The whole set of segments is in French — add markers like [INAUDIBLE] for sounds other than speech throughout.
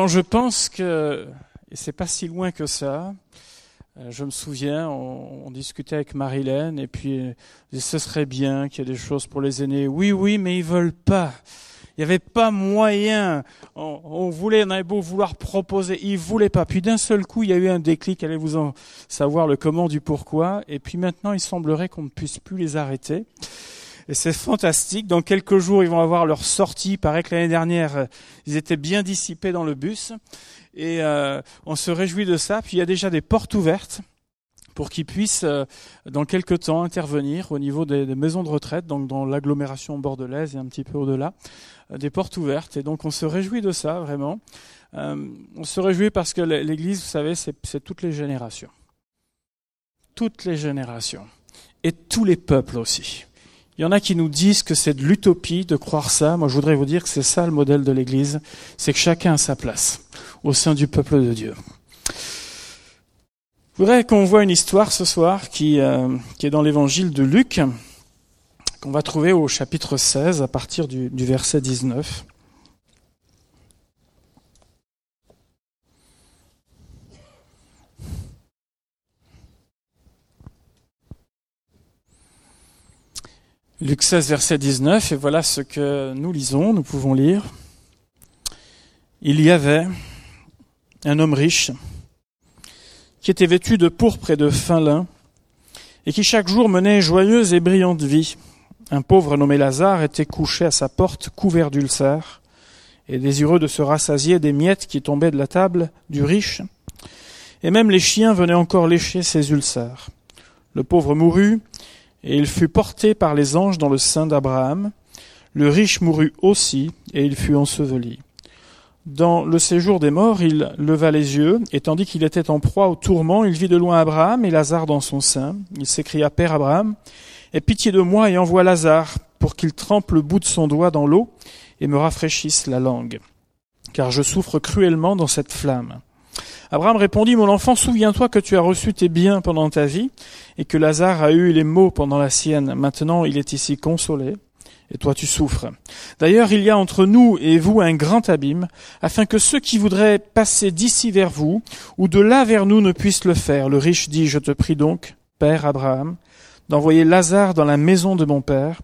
quand je pense que, et c'est pas si loin que ça, euh, je me souviens, on, discutait avec Marilyn et puis euh, ce serait bien qu'il y ait des choses pour les aînés. Oui, oui, mais ils veulent pas. Il n'y avait pas moyen. On, voulait, on avait beau vouloir proposer, ils voulaient pas. Puis d'un seul coup, il y a eu un déclic. Allez vous en savoir le comment du pourquoi. Et puis maintenant, il semblerait qu'on ne puisse plus les arrêter. Et c'est fantastique. Dans quelques jours, ils vont avoir leur sortie. Il paraît que l'année dernière, ils étaient bien dissipés dans le bus. Et euh, on se réjouit de ça. Puis il y a déjà des portes ouvertes pour qu'ils puissent, euh, dans quelques temps, intervenir au niveau des, maisons de retraite, donc dans l'agglomération bordelaise et un petit peu au-delà, euh, des portes ouvertes. Et donc on se réjouit de ça, vraiment. on se réjouit parce que l'Église, vous savez, c'est toutes les générations. Toutes les générations. Et tous les peuples aussi. Il y en a qui nous disent que c'est de l'utopie de croire ça. Moi, je voudrais vous dire que c'est ça le modèle de l'Église. C'est que chacun a sa place au sein du peuple de Dieu. Je voudrais qu'on voit une histoire ce soir qui, euh, est dans l'évangile de Luc, qu'on va trouver au chapitre 16 à partir du, du verset 19. Luc 16, verset 19, et voilà ce que nous lisons, nous pouvons lire. Il y avait un homme riche qui était vêtu de pourpre et de fin lin, et qui chaque jour menait joyeuse et brillante vie. Un pauvre nommé Lazare était couché à sa porte, couvert d'ulcères, et désireux de se rassasier des miettes qui tombaient de la table du riche, et même les chiens venaient encore lécher ses ulcères. Le pauvre mourut, et il fut porté par les anges dans le sein d'Abraham. Le riche mourut aussi, et il fut enseveli. Dans le séjour des morts, il leva les yeux, et tandis qu'il était en proie au tourment, il vit de loin Abraham et Lazare dans son sein. Il s'écria, Père Abraham, aie pitié de moi et envoie Lazare, pour qu'il trempe le bout de son doigt dans l'eau et me rafraîchisse la langue, car je souffre cruellement dans cette flamme. Abraham répondit, Mon enfant, souviens-toi que tu as reçu tes biens pendant ta vie, et que Lazare a eu les maux pendant la sienne. Maintenant il est ici consolé, et toi tu souffres. D'ailleurs, il y a entre nous et vous un grand abîme, afin que ceux qui voudraient passer d'ici vers vous, ou de là vers nous, ne puissent le faire. Le riche dit, Je te prie donc, Père Abraham, d'envoyer Lazare dans la maison de mon Père,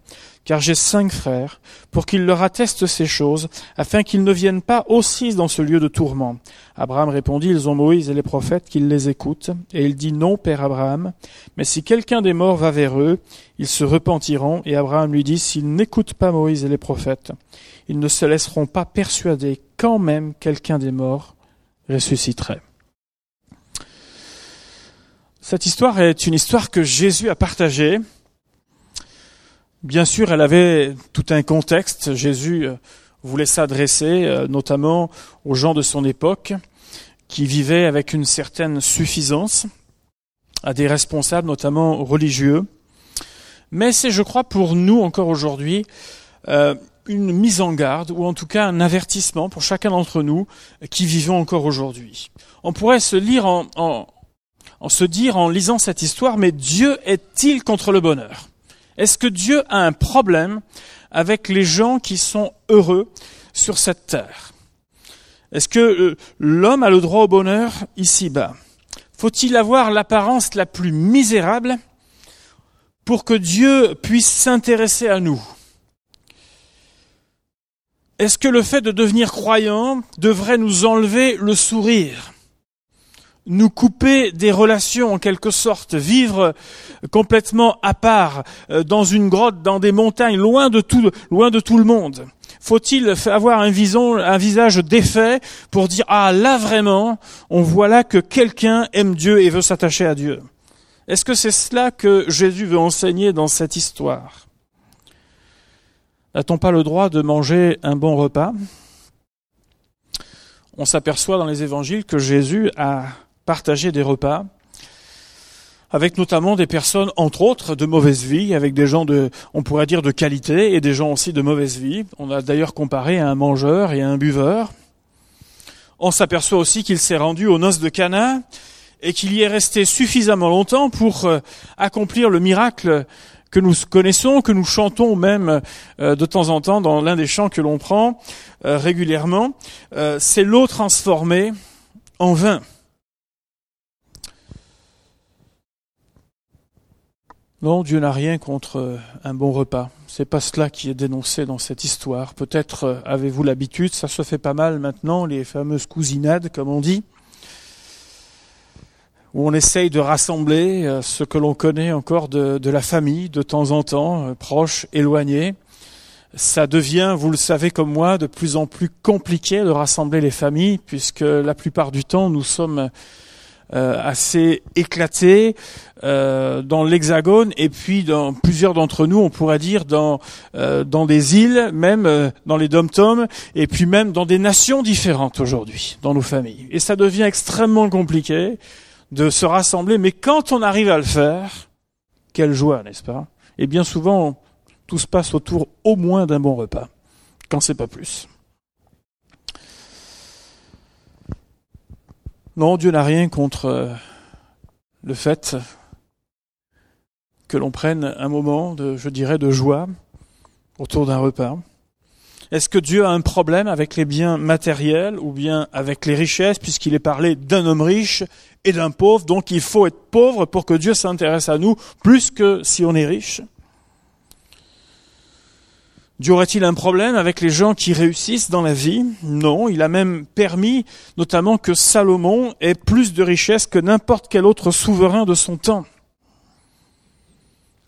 car j'ai cinq frères, pour qu'ils leur attestent ces choses, afin qu'ils ne viennent pas aussi dans ce lieu de tourment. Abraham répondit, ils ont Moïse et les prophètes qu'ils les écoutent. Et il dit, non, père Abraham, mais si quelqu'un des morts va vers eux, ils se repentiront. Et Abraham lui dit, s'ils n'écoutent pas Moïse et les prophètes, ils ne se laisseront pas persuader quand même quelqu'un des morts ressusciterait. Cette histoire est une histoire que Jésus a partagée Bien sûr, elle avait tout un contexte. Jésus euh, voulait s'adresser euh, notamment aux gens de son époque qui vivaient avec une certaine suffisance, à des responsables notamment religieux. Mais c'est, je crois, pour nous encore aujourd'hui, euh, une mise en garde, ou en tout cas un avertissement pour chacun d'entre nous qui vivons encore aujourd'hui. On pourrait se lire en, se dire en lisant cette histoire, mais Dieu est-il contre le bonheur? Est-ce que Dieu a un problème avec les gens qui sont heureux sur cette terre? Est-ce que euh, l'homme a le droit au bonheur ici-bas? Faut-il avoir l'apparence la plus misérable pour que Dieu puisse s'intéresser à nous? Est-ce que le fait de devenir croyant devrait nous enlever le sourire? Nous couper des relations en quelque sorte, vivre complètement à part, euh, dans une grotte, dans des montagnes, loin de tout, loin de tout le monde. Faut-il avoir un, un visage défait pour dire ah là vraiment, on voit là que quelqu'un aime Dieu et veut s'attacher à Dieu? Est-ce que c'est cela que Jésus veut enseigner dans cette histoire? N'a-t-on pas le droit de manger un bon repas? On s'aperçoit dans les évangiles que Jésus a partager des repas avec notamment des personnes, entre autres, de mauvaise vie, avec des gens de, on pourrait dire, de qualité et des gens aussi de mauvaise vie. On a d'ailleurs comparé à un mangeur et à un buveur. On s'aperçoit aussi qu'il s'est rendu aux noces de Cana et qu'il y est resté suffisamment longtemps pour euh, accomplir le miracle que nous connaissons, que nous chantons même euh, de temps en temps dans l'un des chants que l'on prend euh, régulièrement, c'est l'eau transformée en vin. Non, Dieu n'a rien contre un bon repas. C'est pas cela qui est dénoncé dans cette histoire. Peut-être avez-vous l'habitude, ça se fait pas mal maintenant, les fameuses cousinades, comme on dit où on essaye de rassembler euh, ce que l'on connaît encore de, la famille de temps en temps, euh, proches, éloignés. Ça devient, vous le savez comme moi, de plus en plus compliqué de rassembler les familles, puisque la plupart du temps nous sommes euh, assez éclatés dans l'Hexagone et puis dans plusieurs d'entre nous, on pourrait dire dans dans des îles, même dans les dom-toms, et puis même dans des nations différentes aujourd'hui dans nos familles. Et ça devient extrêmement compliqué de se rassembler, mais quand on arrive à le faire, quelle joie, n'est-ce pas? Et bien souvent, tout se passe autour au moins d'un bon repas, quand c'est pas plus. Non, Dieu n'a rien contre euh, le fait que l'on prenne un moment de, je dirais, de joie autour d'un repas. Est-ce que Dieu a un problème avec les biens matériels ou bien avec les richesses, puisqu'il est parlé d'un homme riche et d'un pauvre, donc il faut être pauvre pour que Dieu s'intéresse à nous, plus que si on est riche? Dieu aurait-il un problème avec les gens qui réussissent dans la vie? Non, il a même permis notamment que Salomon ait plus de richesses que n'importe quel autre souverain de son temps.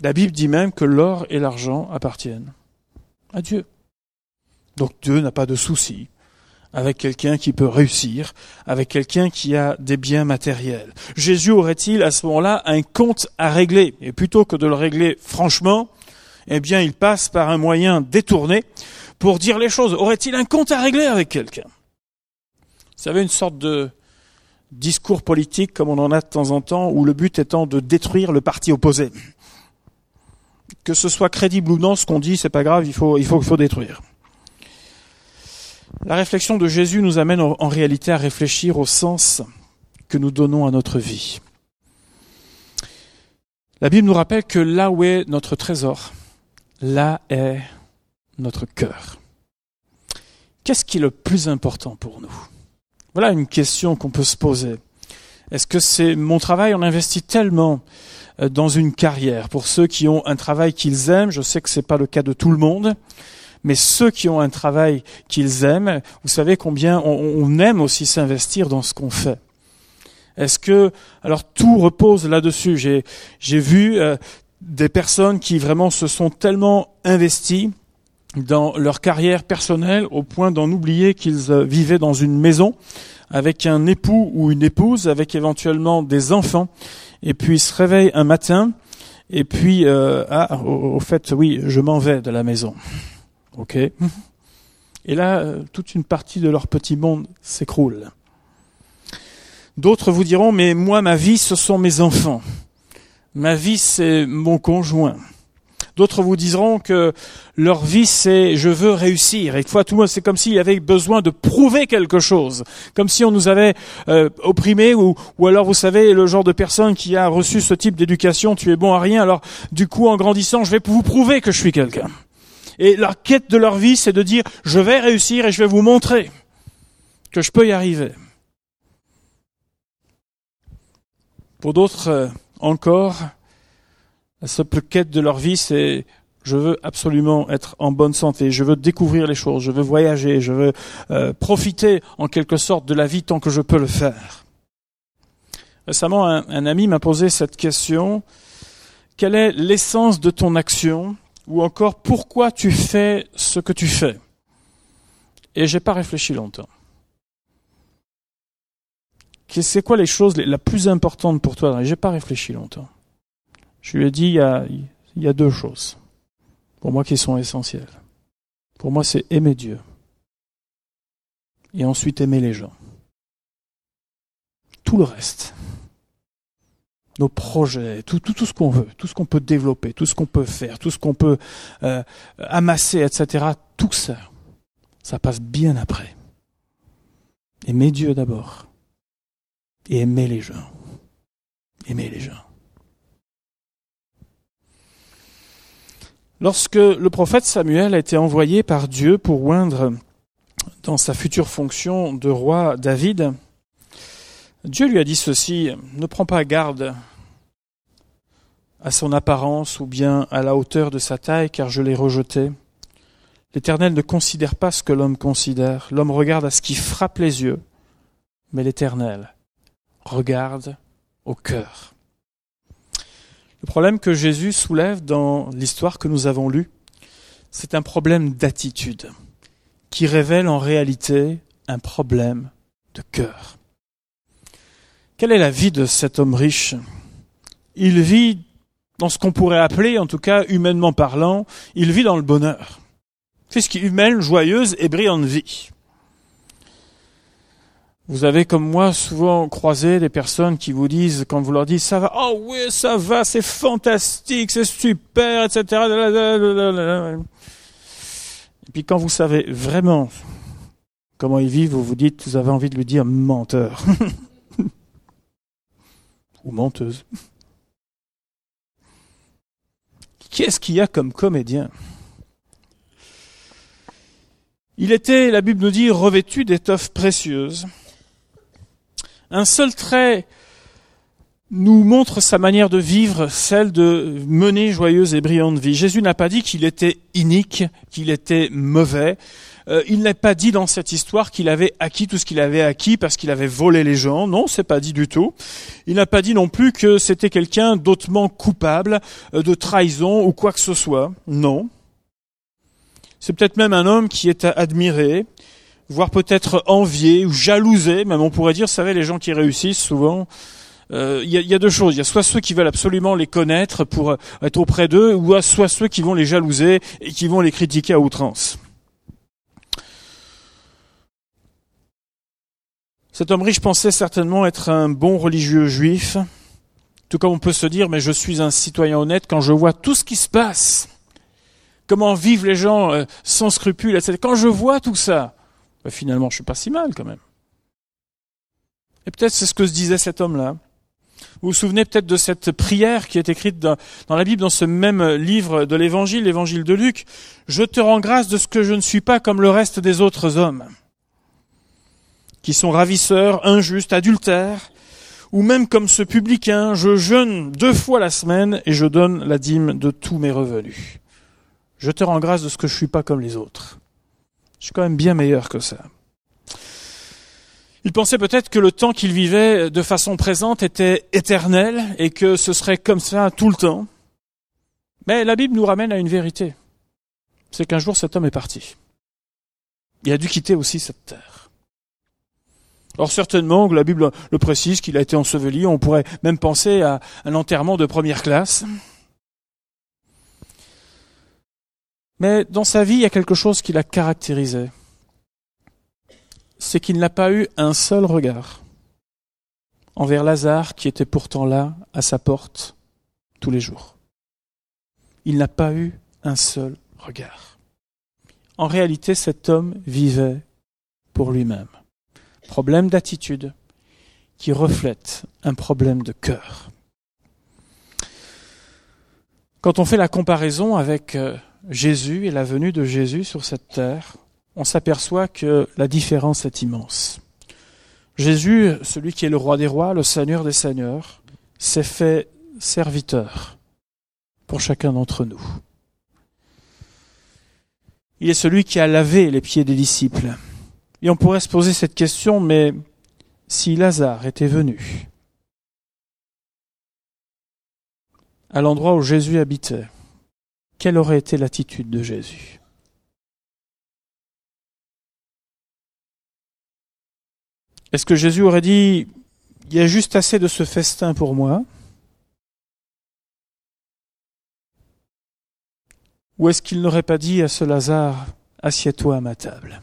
La Bible dit même que l'or et l'argent appartiennent à Dieu. Donc Dieu n'a pas de souci avec quelqu'un qui peut réussir, avec quelqu'un qui a des biens matériels. Jésus aurait-il à ce moment-là un compte à régler? Et plutôt que de le régler franchement, eh bien il passe par un moyen détourné pour dire les choses. Aurait-il un compte à régler avec quelqu'un? Vous savez, une sorte de discours politique comme on en a de temps en temps, où le but étant de détruire le parti opposé. Que ce soit crédible ou non, ce qu'on dit, c'est pas grave, il faut, il faut, il faut détruire. La réflexion de Jésus nous amène en réalité à réfléchir au sens que nous donnons à notre vie. La Bible nous rappelle que là où est notre trésor, là est notre cœur. Qu'est-ce qui est le plus important pour nous? Voilà une question qu'on peut se poser. Est-ce que c'est mon travail? On investit tellement euh, dans une carrière. Pour ceux qui ont un travail qu'ils aiment, je sais que ce n'est pas le cas de tout le monde, mais ceux qui ont un travail qu'ils aiment, vous savez combien on, aime aussi s'investir dans ce qu'on fait. Est-ce que alors tout repose là-dessus J'ai j'ai vu euh, des personnes qui vraiment se sont tellement investies dans leur carrière personnelle au point d'en oublier qu'ils euh, vivaient dans une maison avec un époux ou une épouse, avec éventuellement des enfants, et puis ils se réveillent un matin, et puis euh, ah au fait oui je m'en vais de la maison. Ok Et là, euh, toute une partie de leur petit monde s'écroule. D'autres vous diront, mais moi, ma vie, ce sont mes enfants. Ma vie, c'est mon conjoint. D'autres vous diront que leur vie, c'est je veux réussir. Et fois, tout le monde, c'est comme s'il avait besoin de prouver quelque chose. Comme si on nous avait euh, opprimés ou, ou alors, vous savez, le genre de personne qui a reçu ce type d'éducation, tu es bon à rien. Alors, du coup, en grandissant, je vais vous prouver que je suis quelqu'un. Et la quête de leur vie, c'est de dire, je vais réussir et je vais vous montrer que je peux y arriver. Pour d'autres euh, encore, la simple quête de leur vie, c'est je veux absolument être en bonne santé, je veux découvrir les choses, je veux voyager, je veux euh, profiter en quelque sorte de la vie tant que je peux le faire. Récemment, un ami m'a posé cette question. Quelle est l'essence de ton action? Ou encore pourquoi tu fais ce que tu fais? Et j'ai pas réfléchi longtemps. C'est quoi les choses les, plus importantes pour toi? J'ai pas réfléchi longtemps. Je lui ai dit il y, a, il y a deux choses pour moi qui sont essentielles. Pour moi, c'est aimer Dieu et ensuite aimer les gens. Tout le reste, nos projets, tout, tout, tout ce qu'on veut, tout ce qu'on peut développer, tout ce qu'on peut faire, tout ce qu'on peut euh, amasser, etc. Tout ça, ça passe bien après. Aimer Dieu d'abord. Et aimer les gens. Aimer les gens. Lorsque le prophète Samuel a été envoyé par Dieu pour oindre dans sa future fonction de roi David, Dieu lui a dit ceci, ne prends pas garde à son apparence ou bien à la hauteur de sa taille, car je l'ai rejeté. L'Éternel ne considère pas ce que l'homme considère. L'homme regarde à ce qui frappe les yeux, mais l'Éternel regarde au cœur. Le problème que Jésus soulève dans l'histoire que nous avons lue, c'est un problème d'attitude qui révèle en réalité un problème de cœur. Quelle est la vie de cet homme riche? Il vit dans ce qu'on pourrait appeler, en tout cas humainement parlant, il vit dans le bonheur. C'est ce qui humaine, joyeuse et brillante vie. Vous avez comme moi souvent croisé des personnes qui vous disent, quand vous leur dites ça va, oh oui, ça va, c'est fantastique, c'est super, etc. Et puis quand vous savez vraiment comment ils vivent, vous vous dites, vous avez envie de lui dire menteur. [LAUGHS] Ou menteuse. Qu'est-ce qu'il y a comme comédien? Il était, la Bible nous dit, revêtu d'étoffes précieuses un seul trait nous montre sa manière de vivre, celle de mener joyeuse et brillante vie. Jésus n'a pas dit qu'il était inique, qu'il était mauvais. Euh, il n'a pas dit dans cette histoire qu'il avait acquis tout ce qu'il avait acquis parce qu'il avait volé les gens. Non, c'est pas dit du tout. Il n'a pas dit non plus que c'était quelqu'un d'autrement coupable euh, de trahison ou quoi que ce soit. Non. C'est peut-être même un homme qui est admiré, voire peut-être envié ou jalousé, même on pourrait dire, vous savez, les gens qui réussissent souvent, euh, il y, a, y, a, deux choses. Il y a soit ceux qui veulent absolument les connaître pour euh, être auprès d'eux, ou soit ceux qui vont les jalouser et qui vont les critiquer à outrance. Cet homme riche pensait certainement être un bon religieux juif, tout comme on peut se dire, mais je suis un citoyen honnête quand je vois tout ce qui se passe, comment vivent les gens euh, sans scrupules, etc. Quand je vois tout ça, finalement, je suis pas si mal quand même. Et peut-être c'est ce que se disait cet homme-là. Vous vous souvenez peut-être de cette prière qui est écrite dans, la Bible, dans ce même livre de l'Évangile, l'Évangile de Luc. Je te rends grâce de ce que je ne suis pas comme le reste des autres hommes, qui sont ravisseurs, injustes, adultères, ou même comme ce publicain, je jeûne deux fois la semaine et je donne la dîme de tous mes revenus. Je te rends grâce de ce que je suis pas comme les autres. Je suis quand même bien meilleur que ça. Il pensait peut-être que le temps qu'il vivait de façon présente était éternel et que ce serait comme ça tout le temps. Mais la Bible nous ramène à une vérité. C'est qu'un jour cet homme est parti. Il a dû quitter aussi cette terre. Or certainement, la Bible le précise, qu'il a été enseveli, on pourrait même penser à un enterrement de première classe. Mais dans sa vie, il y a quelque chose qui l'a caractérisé. C'est qu'il n'a pas eu un seul regard envers Lazare qui était pourtant là, à sa porte, tous les jours. Il n'a pas eu un seul regard. En réalité, cet homme vivait pour lui-même. Problème d'attitude qui reflète un problème de cœur. Quand on fait la comparaison avec euh, Jésus et la venue de Jésus sur cette terre, on s'aperçoit que la différence est immense. Jésus, celui qui est le roi des rois, le seigneur des seigneurs, s'est fait serviteur pour chacun d'entre nous. Il est celui qui a lavé les pieds des disciples. Et on pourrait se poser cette question, mais si Lazare était venu à l'endroit où Jésus habitait, quelle aurait été l'attitude de Jésus? Est-ce que Jésus aurait dit, il y a juste assez de ce festin pour moi Ou est-ce qu'il n'aurait pas dit à ce Lazare, assieds-toi à ma table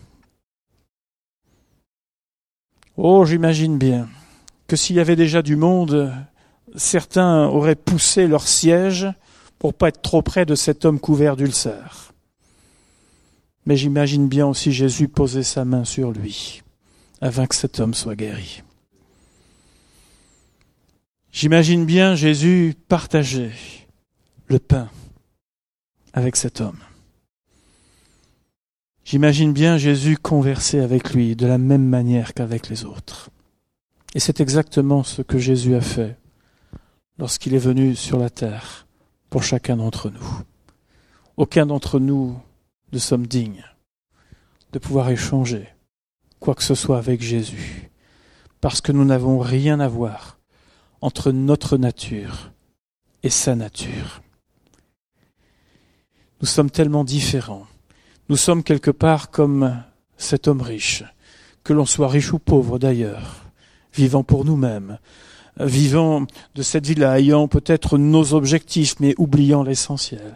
Oh, j'imagine bien que s'il y avait déjà du monde, certains auraient poussé leur siège pour pas être trop près de cet homme couvert d'ulcères. Mais j'imagine bien aussi Jésus poser sa main sur lui afin que cet homme soit guéri. J'imagine bien Jésus partager le pain avec cet homme. J'imagine bien Jésus converser avec lui de la même manière qu'avec les autres. Et c'est exactement ce que Jésus a fait lorsqu'il est venu sur la terre pour chacun d'entre nous. Aucun d'entre nous ne sommes dignes de pouvoir échanger quoi que ce soit avec Jésus, parce que nous n'avons rien à voir entre notre nature et sa nature. Nous sommes tellement différents nous sommes quelque part comme cet homme riche, que l'on soit riche ou pauvre d'ailleurs, vivant pour nous-mêmes, vivant de cette vie-là, ayant peut-être nos objectifs, mais oubliant l'essentiel.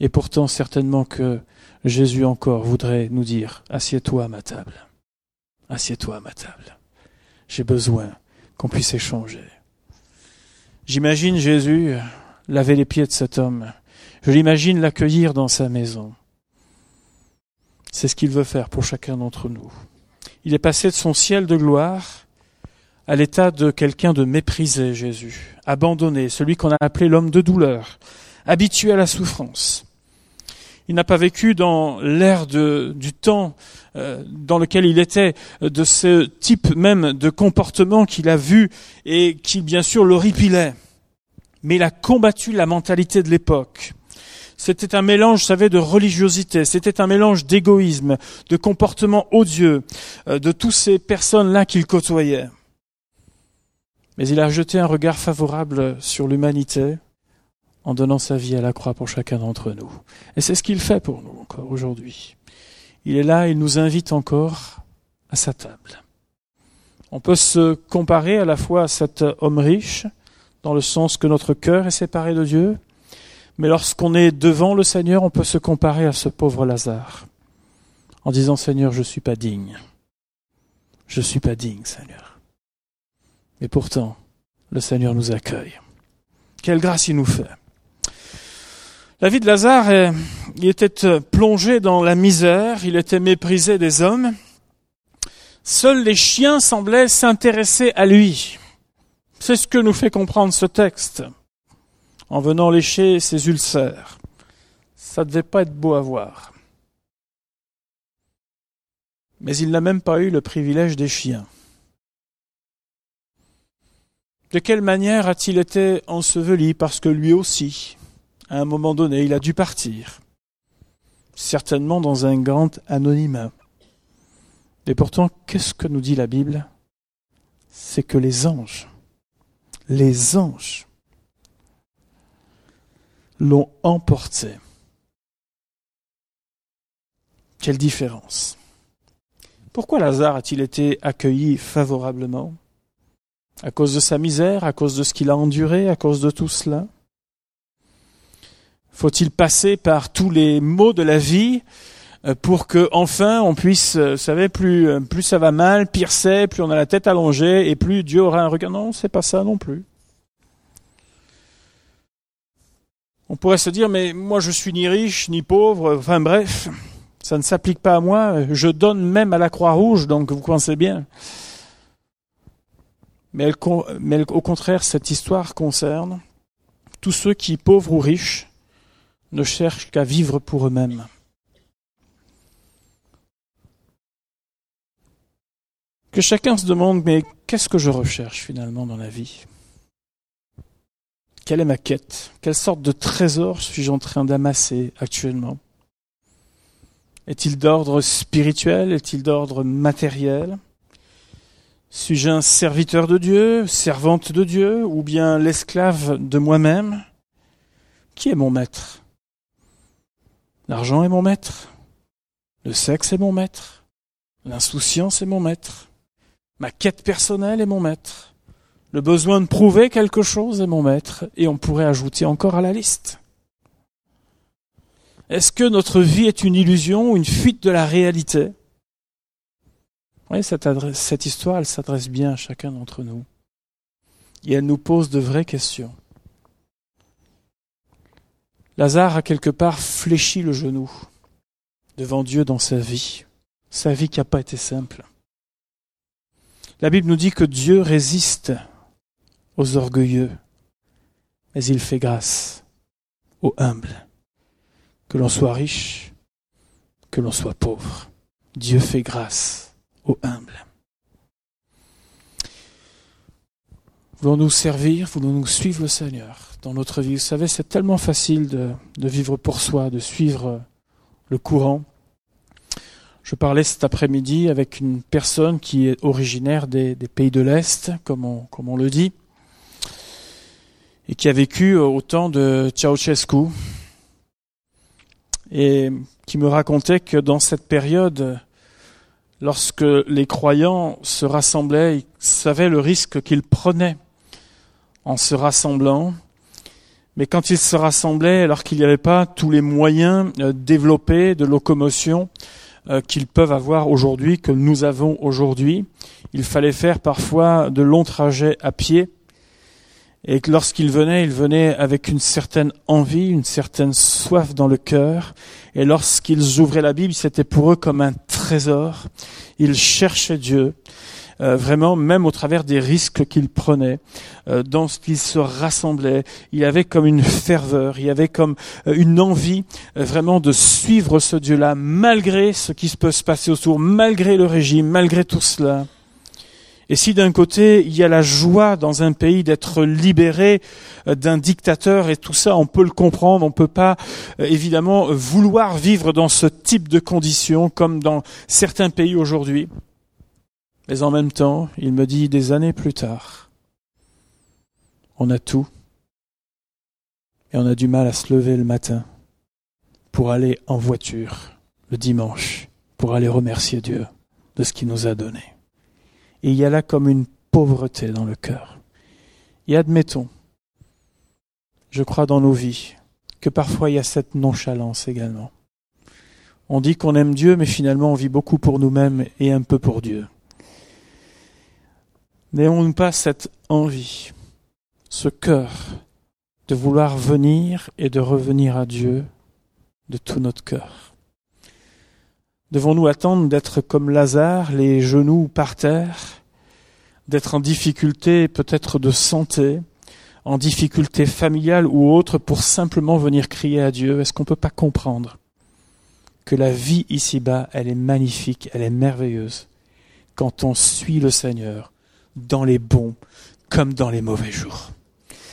Et pourtant, certainement que Jésus encore voudrait nous dire, assieds-toi à ma table. Assieds-toi à ma table. J'ai besoin qu'on puisse échanger. J'imagine Jésus laver les pieds de cet homme. Je l'imagine l'accueillir dans sa maison. C'est ce qu'il veut faire pour chacun d'entre nous. Il est passé de son ciel de gloire à l'état de quelqu'un de méprisé, Jésus, abandonné, celui qu'on a appelé l'homme de douleur, habitué à la souffrance. Il n'a pas vécu dans l'ère du temps euh, dans lequel il était, de ce type même de comportement qu'il a vu et qui bien sûr l'horripilait. Mais il a combattu la mentalité de l'époque. C'était un mélange, vous savez, de religiosité, c'était un mélange d'égoïsme, de comportement odieux, euh, de toutes ces personnes-là qu'il côtoyait. Mais il a jeté un regard favorable sur l'humanité en donnant sa vie à la croix pour chacun d'entre nous. Et c'est ce qu'il fait pour nous encore aujourd'hui. Il est là, il nous invite encore à sa table. On peut se comparer à la fois à cet homme riche, dans le sens que notre cœur est séparé de Dieu, mais lorsqu'on est devant le Seigneur, on peut se comparer à ce pauvre Lazare en disant Seigneur, je ne suis pas digne. Je ne suis pas digne, Seigneur. Et pourtant, le Seigneur nous accueille. Quelle grâce il nous fait. La vie de Lazare, il était plongé dans la misère, il était méprisé des hommes. Seuls les chiens semblaient s'intéresser à lui. C'est ce que nous fait comprendre ce texte en venant lécher ses ulcères. Ça devait pas être beau à voir. Mais il n'a même pas eu le privilège des chiens. De quelle manière a-t-il été enseveli Parce que lui aussi, à un moment donné, il a dû partir? Certainement dans un grand anonymat. Et pourtant, qu'est-ce que nous dit la Bible? C'est que les anges, les anges, l'ont emporté. Quelle différence. Pourquoi Lazare a-t-il été accueilli favorablement? À cause de sa misère, à cause de ce qu'il a enduré, à cause de tout cela Faut-il passer par tous les maux de la vie euh, pour que enfin on puisse, euh, vous savez, plus euh, plus ça va mal, pire c'est, plus on a la tête allongée et plus Dieu aura un regard? Non, c'est pas ça non plus. On pourrait se dire, mais moi je suis ni riche, ni pauvre, enfin bref, ça ne s'applique pas à moi, je donne même à la Croix-Rouge, donc vous pensez bien. Mais, au contraire, cette histoire concerne tous ceux qui, pauvres ou riches, ne cherchent qu'à vivre pour eux-mêmes. Que chacun se demande, mais qu'est-ce que je recherche finalement dans la vie? Quelle est ma quête? Quelle sorte de trésor suis-je en train d'amasser actuellement? Est-il d'ordre spirituel? Est-il d'ordre matériel? Suis-je un serviteur de Dieu, servante de Dieu, ou bien l'esclave de moi-même? Qui est mon maître? L'argent est mon maître. Le sexe est mon maître. L'insouciance est mon maître. Ma quête personnelle est mon maître. Le besoin de prouver quelque chose est mon maître, et on pourrait ajouter encore à la liste. Est-ce que notre vie est une illusion, une fuite de la réalité? Cette, cette histoire, elle s'adresse bien à chacun d'entre nous. Et elle nous pose de vraies questions. Lazare a quelque part fléchi le genou devant Dieu dans sa vie, sa vie qui n'a pas été simple. La Bible nous dit que Dieu résiste aux orgueilleux, mais il fait grâce aux humbles. que l'on soit riche, que l'on soit pauvre. Dieu fait grâce aux humbles. Voulons-nous servir, voulons-nous suivre le Seigneur dans notre vie? Vous savez, c'est tellement facile de, de, vivre pour soi, de suivre le courant. Je parlais cet après-midi avec une personne qui est originaire des, des pays de l'Est, comme on, comme on le dit, et qui a vécu au temps de Ceausescu, et qui me racontait que dans cette période, lorsque les croyants se rassemblaient, ils savaient le risque qu'ils prenaient en se rassemblant. Mais quand ils se rassemblaient, alors qu'il n'y avait pas tous les moyens euh, développés de locomotion euh, qu'ils peuvent avoir aujourd'hui, que nous avons aujourd'hui, il fallait faire parfois de longs trajets à pied. Et que lorsqu'ils venaient, ils venaient avec une certaine envie, une certaine soif dans le cœur. Et lorsqu'ils ouvraient la Bible, c'était pour eux comme un trésor. Ils cherchaient Dieu. Euh, vraiment, même au travers des risques qu'il prenait, euh, dans ce qu'il se rassemblait, il y avait comme une ferveur, il y avait comme euh, une envie vraiment de suivre ce Dieu-là, malgré ce qui peut se passer autour, malgré le régime, malgré tout cela. Et si d'un côté il y a la joie dans un pays d'être libéré d'un dictateur et tout ça, on peut le comprendre, on peut pas évidemment vouloir vivre dans ce type de conditions comme dans certains pays aujourd'hui. Mais en même temps, il me dit des années plus tard, on a tout et on a du mal à se lever le matin pour aller en voiture le dimanche, pour aller remercier Dieu de ce qu'il nous a donné. Et il y a là comme une pauvreté dans le cœur. Et admettons, je crois dans nos vies, que parfois il y a cette nonchalance également. On dit qu'on aime Dieu, mais finalement on vit beaucoup pour nous-mêmes et un peu pour Dieu. N'ayons-nous pas cette envie, ce cœur de vouloir venir et de revenir à Dieu de tout notre cœur? Devons-nous attendre d'être comme Lazare, les genoux par terre, d'être en difficulté peut-être de santé, en difficulté familiale ou autre pour simplement venir crier à Dieu? Est-ce qu'on ne peut pas comprendre que la vie ici-bas, elle est magnifique, elle est merveilleuse quand on suit le Seigneur dans les bons comme dans les mauvais jours?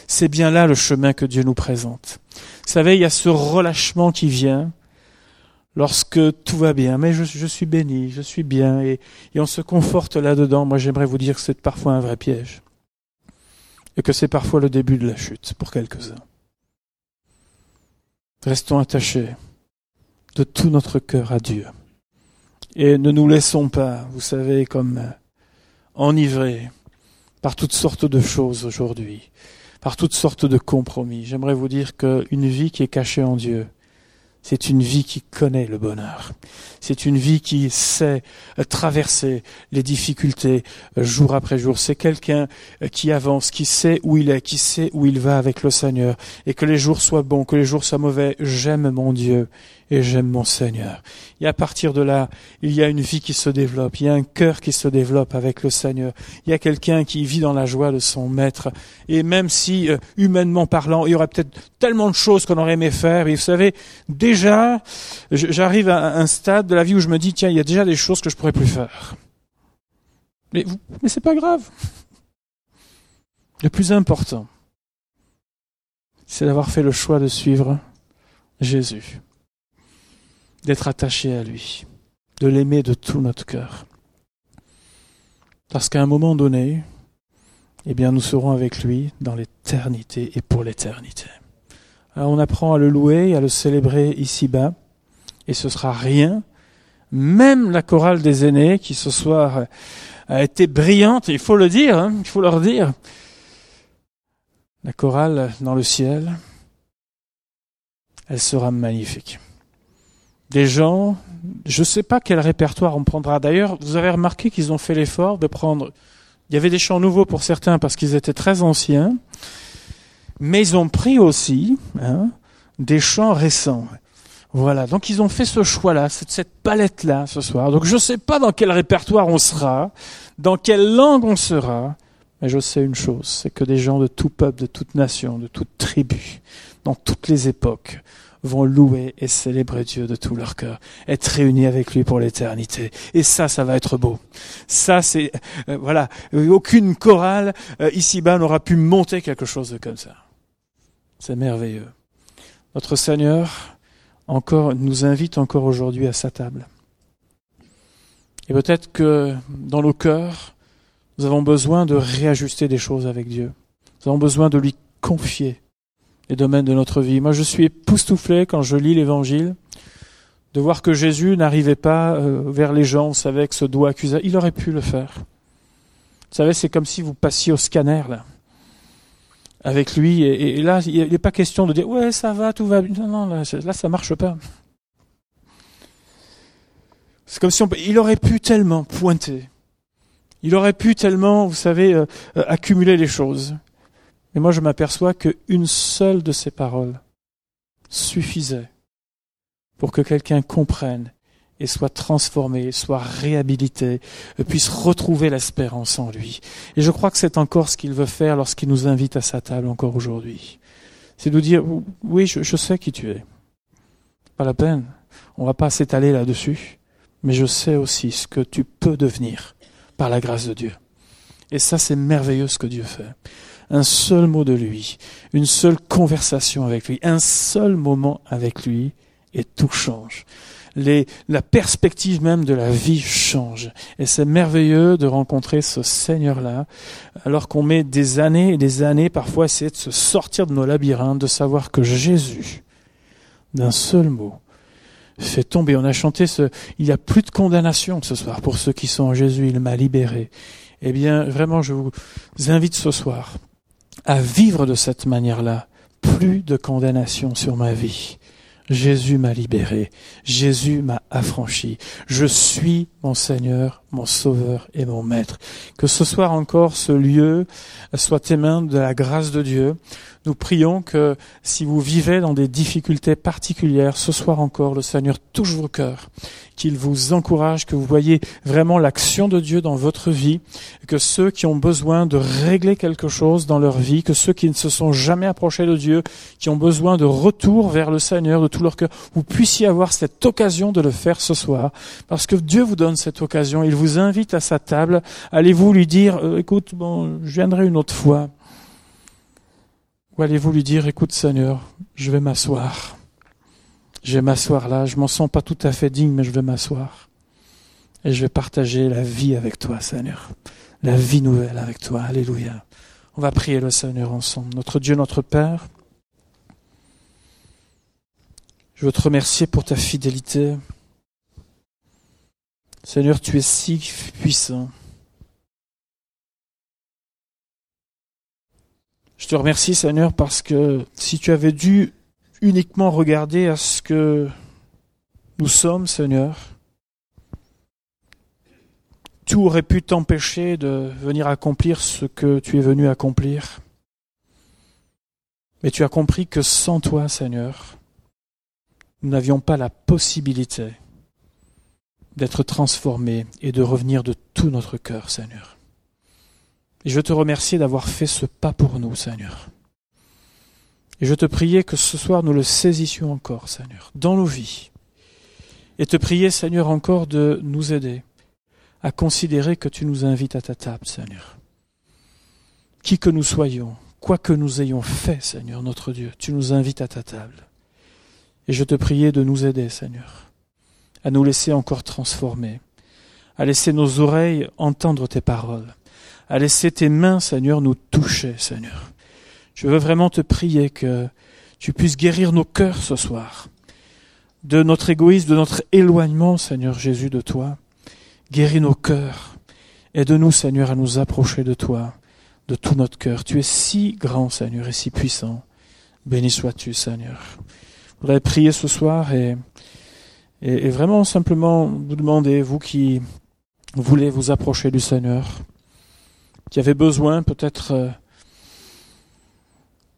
C'est bien là le chemin que Dieu nous présente. Vous savez, il y a ce relâchement qui vient lorsque tout va bien. Mais je, suis béni, je suis bien, et, et on se conforte là-dedans. Moi, j'aimerais vous dire que c'est parfois un vrai piège. Et que c'est parfois le début de la chute pour quelques-uns. Restons attachés de tout notre cœur à Dieu. Et ne nous laissons pas, vous savez, comme enivré par toutes sortes de choses aujourd'hui, par toutes sortes de compromis. J'aimerais vous dire qu'une vie qui est cachée en Dieu, c'est une vie qui connaît le bonheur. C'est une vie qui sait traverser les difficultés euh, jour après jour. C'est quelqu'un euh, qui avance, qui sait où il est, qui sait où il va avec le Seigneur. Et que les jours soient bons, que les jours soient mauvais, j'aime mon Dieu et j'aime mon Seigneur. Et à partir de là, il y a une vie qui se développe, il y a un cœur qui se développe avec le Seigneur. Il y a quelqu'un qui vit dans la joie de son Maître. Et même si, euh, humainement parlant, il y aurait peut-être tellement de choses qu'on aurait aimé faire, et vous savez, déjà, j'arrive à un stade de la vie où je me dis, tiens, il y a déjà des choses que je pourrais plus faire. Mais, mais c'est pas grave. Le plus important, c'est d'avoir fait le choix de suivre Jésus d'être attaché à lui, de l'aimer de tout notre cœur. Parce qu'à un moment donné, eh bien, nous serons avec lui dans l'éternité et pour l'éternité. Alors on apprend à le louer, à le célébrer ici-bas, et ce sera rien. Même la chorale des aînés, qui ce soir a été brillante, il faut le dire, hein, il faut leur dire. La chorale dans le ciel, elle sera magnifique des gens, je ne sais pas quel répertoire on prendra. D'ailleurs, vous avez remarqué qu'ils ont fait l'effort de prendre. Il y avait des chants nouveaux pour certains parce qu'ils étaient très anciens, mais ils ont pris aussi hein, des chants récents. Voilà, donc ils ont fait ce choix-là, cette palette-là ce soir. Donc je ne sais pas dans quel répertoire on sera, dans quelle langue on sera, mais je sais une chose, c'est que des gens de tout peuple, de toute nation, de toute tribu, dans toutes les époques, vont louer et célébrer Dieu de tout leur cœur, être réunis avec lui pour l'éternité. Et ça, ça va être beau. Ça, c'est euh, voilà, aucune chorale euh, ici-bas n'aura pu monter quelque chose de comme ça. C'est merveilleux. Notre Seigneur encore nous invite encore aujourd'hui à sa table. Et peut-être que dans nos cœurs, nous avons besoin de réajuster des choses avec Dieu. Nous avons besoin de lui confier les domaines de notre vie. Moi, je suis époustouflé quand je lis l'Évangile de voir que Jésus n'arrivait pas euh, vers les gens, avec ce doigt accusé. Il aurait pu le faire. Vous savez, c'est comme si vous passiez au scanner, là, avec lui. Et, là, il n'est pas question de dire, ouais, ça va, tout va bien. Non, non, là, là ça marche pas. C'est comme si on, il aurait pu tellement pointer. Il aurait pu tellement, vous savez, euh, euh, accumuler les choses. Mais moi, je m'aperçois qu'une seule de ces paroles suffisait pour que quelqu'un comprenne et soit transformé, soit réhabilité, puisse retrouver l'espérance en lui. Et je crois que c'est encore ce qu'il veut faire lorsqu'il nous invite à sa table encore aujourd'hui. C'est de dire, oui, je, je, sais qui tu es. Pas la peine. On va pas s'étaler là-dessus. Mais je sais aussi ce que tu peux devenir par la grâce de Dieu. Et ça, c'est merveilleux ce que Dieu fait un seul mot de lui, une seule conversation avec lui, un seul moment avec lui, et tout change. Les, la perspective même de la vie change. Et c'est merveilleux de rencontrer ce Seigneur-là, alors qu'on met des années et des années parfois à essayer de se sortir de nos labyrinthes, de savoir que Jésus, d'un seul mot, fait tomber. On a chanté ce, il n'y a plus de condamnation ce soir pour ceux qui sont en Jésus, il m'a libéré. Eh bien, vraiment, je vous invite ce soir à vivre de cette manière-là. Plus de condamnation sur ma vie. Jésus m'a libéré, Jésus m'a affranchi. Je suis mon Seigneur, mon Sauveur et mon Maître. Que ce soir encore ce lieu soit témoin de la grâce de Dieu. Nous prions que si vous vivez dans des difficultés particulières, ce soir encore, le Seigneur touche vos cœurs qu'il vous encourage, que vous voyez vraiment l'action de Dieu dans votre vie, que ceux qui ont besoin de régler quelque chose dans leur vie, que ceux qui ne se sont jamais approchés de Dieu, qui ont besoin de retour vers le Seigneur de tout leur cœur, vous puissiez avoir cette occasion de le faire ce soir, parce que Dieu vous donne cette occasion, il vous invite à sa table, allez-vous lui dire, euh, écoute, bon, je viendrai une autre fois, ou allez-vous lui dire, écoute Seigneur, je vais m'asseoir. Je vais m'asseoir là, je m'en sens pas tout à fait digne, mais je vais m'asseoir. Et je vais partager la vie avec toi, Seigneur. La vie nouvelle avec toi. Alléluia. On va prier le Seigneur ensemble. Notre Dieu, notre Père, je veux te remercier pour ta fidélité. Seigneur, tu es si puissant. Je te remercie, Seigneur, parce que si tu avais dû uniquement regarder à ce que nous sommes, Seigneur. Tout aurait pu t'empêcher de venir accomplir ce que tu es venu accomplir. Mais tu as compris que sans toi, Seigneur, nous n'avions pas la possibilité d'être transformés et de revenir de tout notre cœur, Seigneur. Et je te remercie d'avoir fait ce pas pour nous, Seigneur. Et je te priais que ce soir nous le saisissions encore, Seigneur, dans nos vies. Et te prier, Seigneur, encore de nous aider à considérer que tu nous invites à ta table, Seigneur. Qui que nous soyons, quoi que nous ayons fait, Seigneur, notre Dieu, tu nous invites à ta table. Et je te priais de nous aider, Seigneur, à nous laisser encore transformer, à laisser nos oreilles entendre tes paroles, à laisser tes mains, Seigneur, nous toucher, Seigneur je veux vraiment te prier que tu puisses guérir nos cœurs ce soir, de notre égoïsme, de notre éloignement, Seigneur Jésus, de toi. Guéris nos cœurs. Aide-nous, Seigneur, à nous approcher de toi, de tout notre cœur. Tu es si grand, Seigneur, et si puissant. Béni sois-tu, Seigneur. Je voudrais prier ce soir et, et, vraiment simplement vous demander, vous qui voulez vous approcher du Seigneur, qui avez besoin peut-être euh,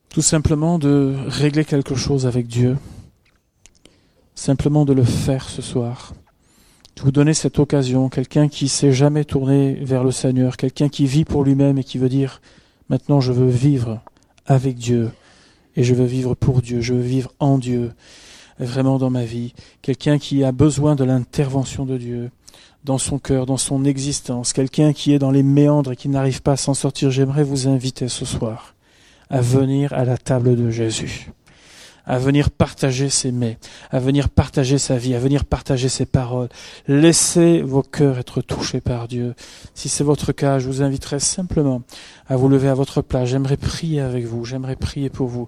tout simplement de régler quelque chose avec Dieu, simplement de le faire ce soir, de vous donner cette occasion, quelqu'un qui s'est jamais tourné vers le Seigneur, quelqu'un qui vit pour lui-même et qui veut dire maintenant je veux vivre avec Dieu et je veux vivre pour Dieu, je veux vivre en Dieu. Vraiment dans ma vie, quelqu'un qui a besoin de l'intervention de Dieu dans son cœur, dans son existence, quelqu'un qui est dans les méandres et qui n'arrive pas à s'en sortir, j'aimerais vous inviter ce soir à venir à la table de Jésus à venir partager ses mets, à venir partager sa vie, à venir partager ses paroles. Laissez vos cœurs être touchés par Dieu. Si c'est votre cas, je vous inviterai simplement à vous lever à votre place. J'aimerais prier avec vous, j'aimerais prier pour vous.